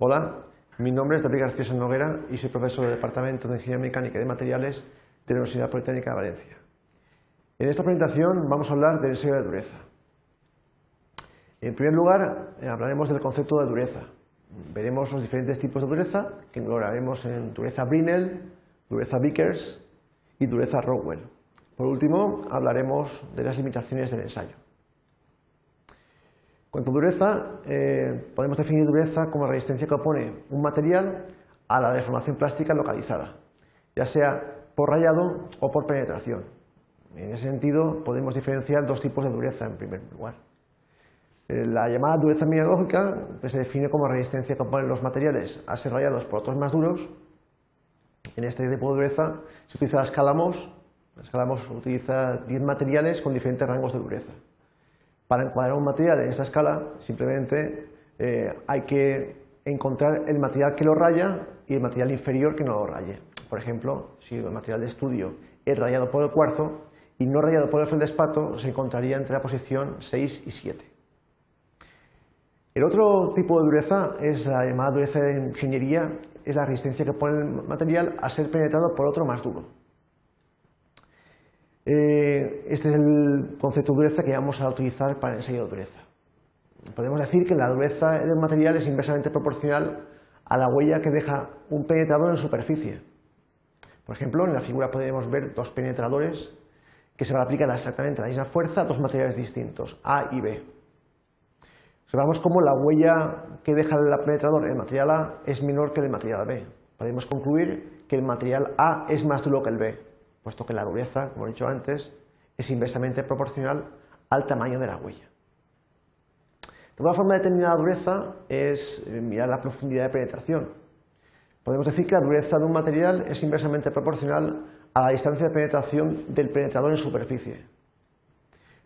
Hola, mi nombre es David García Noguera y soy profesor del Departamento de Ingeniería Mecánica y de Materiales de la Universidad Politécnica de Valencia. En esta presentación vamos a hablar del ensayo de dureza. En primer lugar, eh, hablaremos del concepto de dureza. Veremos los diferentes tipos de dureza, que lo haremos en dureza Brinell, dureza Vickers y dureza Rowell. Por último, hablaremos de las limitaciones del ensayo. Cuanto a dureza, eh, podemos definir dureza como la resistencia que opone un material a la deformación plástica localizada, ya sea por rayado o por penetración. En ese sentido, podemos diferenciar dos tipos de dureza en primer lugar. Eh, la llamada dureza mineralógica que se define como resistencia que oponen los materiales a ser rayados por otros más duros. En este tipo de dureza se utiliza la escala MOS. La escala MOS utiliza 10 materiales con diferentes rangos de dureza. Para encuadrar un material en esta escala, simplemente eh, hay que encontrar el material que lo raya y el material inferior que no lo raye. Por ejemplo, si el material de estudio es rayado por el cuarzo y no rayado por el feldespato, se encontraría entre la posición 6 y 7. El otro tipo de dureza es la llamada dureza de ingeniería, es la resistencia que pone el material a ser penetrado por otro más duro. Eh, este es el concepto de dureza que vamos a utilizar para el ensayo de dureza. Podemos decir que la dureza del material es inversamente proporcional a la huella que deja un penetrador en superficie. Por ejemplo, en la figura podemos ver dos penetradores que se van a aplicar exactamente la misma fuerza a dos materiales distintos, A y B. Observamos cómo la huella que deja el penetrador en el material A es menor que el material B. Podemos concluir que el material A es más duro que el B puesto que la dureza, como he dicho antes, es inversamente proporcional al tamaño de la huella. Una forma de determinar la dureza es eh, mirar la profundidad de penetración. Podemos decir que la dureza de un material es inversamente proporcional a la distancia de penetración del penetrador en superficie.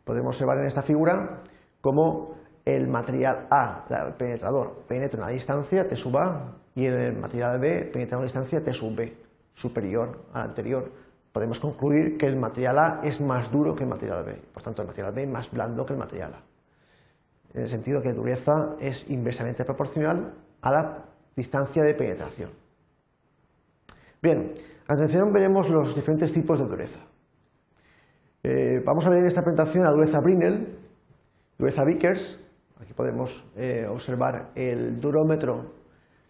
Podemos observar en esta figura cómo el material A, el penetrador, penetra en una distancia T sub A y el material B penetra en una distancia T sub B, superior a la anterior, podemos concluir que el material A es más duro que el material B, por tanto el material B es más blando que el material A, en el sentido que dureza es inversamente proporcional a la distancia de penetración. Bien, a continuación veremos los diferentes tipos de dureza. Eh, vamos a ver en esta presentación la dureza Brinell, dureza Vickers, aquí podemos eh, observar el durómetro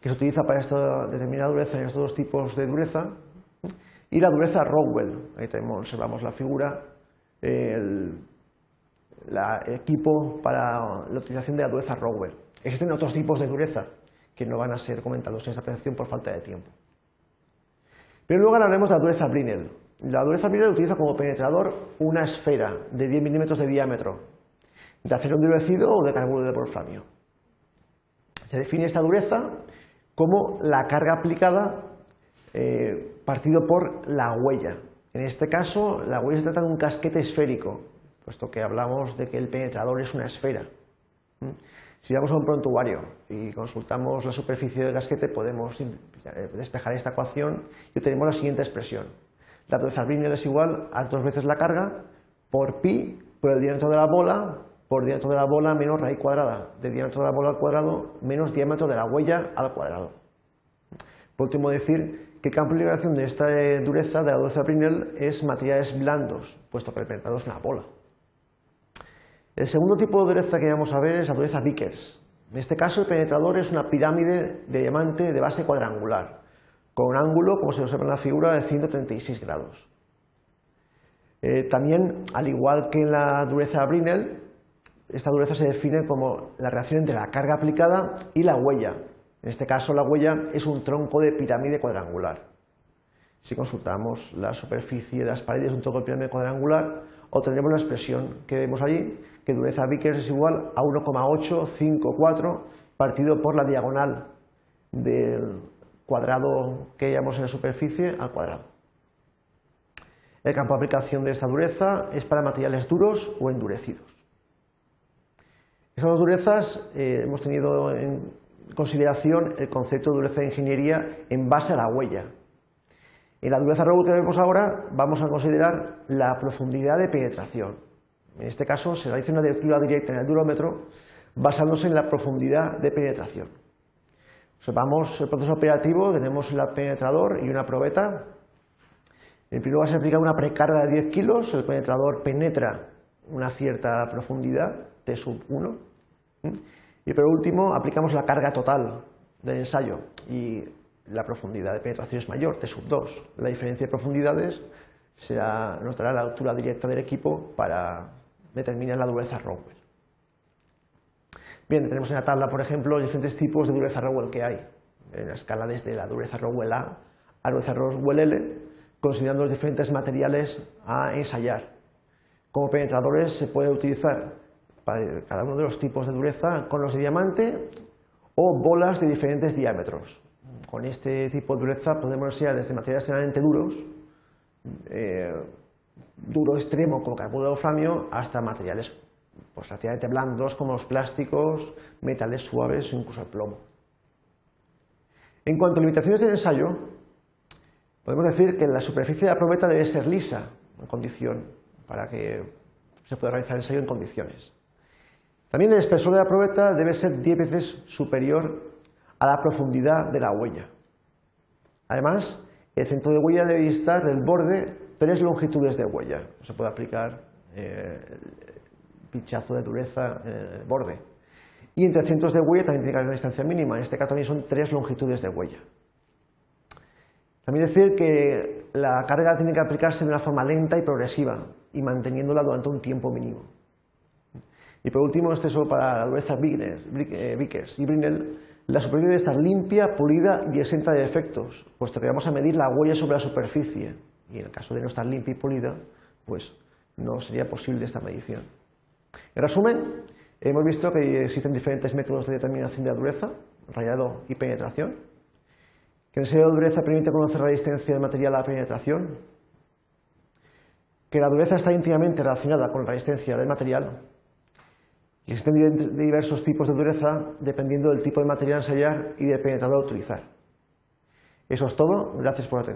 que se utiliza para esta determinada dureza en estos dos tipos de dureza, y la dureza Rowell, ahí tenemos, observamos la figura, el equipo para la utilización de la dureza Rowell. Existen otros tipos de dureza que no van a ser comentados en esta presentación por falta de tiempo. Pero luego hablaremos de la dureza Brinell. La dureza Brinell utiliza como penetrador una esfera de 10 milímetros de diámetro, de acero endurecido o de carburo de wolframio. Se define esta dureza como la carga aplicada eh, partido por la huella. En este caso, la huella se trata de un casquete esférico, puesto que hablamos de que el penetrador es una esfera. ¿Mm? Si vamos a un prontuario y consultamos la superficie del casquete, podemos despejar esta ecuación y obtenemos la siguiente expresión. La dureza Brinell es igual a dos veces la carga por pi por el diámetro de la bola por diámetro de la bola menos raíz cuadrada de diámetro de la bola al cuadrado menos diámetro de la huella al cuadrado. Por último, decir que el campo de liberación de esta dureza, de la dureza Brinell, es materiales blandos, puesto que el penetrador es una bola. El segundo tipo de dureza que vamos a ver es la dureza Vickers. En este caso, el penetrador es una pirámide de diamante de base cuadrangular, con un ángulo, como se observa en la figura, de 136 grados. Eh, también, al igual que en la dureza Brinell, esta dureza se define como la relación entre la carga aplicada y la huella, en este caso, la huella es un tronco de pirámide cuadrangular. Si consultamos la superficie de las paredes de un tronco de pirámide cuadrangular, obtendremos la expresión que vemos allí, que dureza Vickers es igual a 1,854 partido por la diagonal del cuadrado que hayamos en la superficie al cuadrado. El campo de aplicación de esta dureza es para materiales duros o endurecidos. Esas dos durezas eh, hemos tenido en consideración el concepto de dureza de ingeniería en base a la huella. En la dureza Rowell que vemos ahora vamos a considerar la profundidad de penetración. En este caso se realiza una lectura directa en el durómetro basándose en la profundidad de penetración. Observamos el proceso operativo, tenemos el penetrador y una probeta. En primer lugar se aplica una precarga de 10 kilos, el penetrador penetra una cierta profundidad, T sub 1. Y por último aplicamos la carga total del ensayo y la profundidad de penetración es mayor, T sub 2. La diferencia de profundidades será, nos dará la altura directa del equipo para determinar la dureza Rowell. Bien, tenemos en la tabla, por ejemplo, diferentes tipos de dureza Rowell que hay, en la escala desde la dureza Rowell A a la dureza Rowell L, considerando los diferentes materiales a ensayar. Como penetradores se puede utilizar cada uno de los tipos de dureza conos de diamante o bolas de diferentes diámetros. Con este tipo de dureza podemos enseñar desde materiales extremadamente duros, eh, duro extremo como carburo de wolframio, hasta materiales pues, relativamente blandos como los plásticos, metales suaves o incluso el plomo. En cuanto a limitaciones del ensayo, podemos decir que la superficie de la probeta debe ser lisa, en condición, para que se pueda realizar el ensayo en condiciones. También el espesor de la probeta debe ser 10 veces superior a la profundidad de la huella. Además, el centro de huella debe estar del borde tres longitudes de huella. Se puede aplicar eh, pinchazo de dureza en el borde. Y entre centros de huella también tiene que haber una distancia mínima, en este caso también son tres longitudes de huella. También decir que la carga tiene que aplicarse de una forma lenta y progresiva y manteniéndola durante un tiempo mínimo. Y por último, este solo para la dureza eh, Vickers y Brinell, la superficie debe estar limpia, pulida y exenta de defectos, puesto que vamos a medir la huella sobre la superficie. Y en el caso de no estar limpia y pulida, pues no sería posible esta medición. En resumen, hemos visto que existen diferentes métodos de determinación de la dureza, rayado y penetración, que el ensayo de dureza permite conocer la resistencia del material a la penetración, que la dureza está íntimamente relacionada con la resistencia del material y existen diversos tipos de dureza dependiendo del tipo de material a ensayar y del penetrador a utilizar. Eso es todo. Gracias por la atención.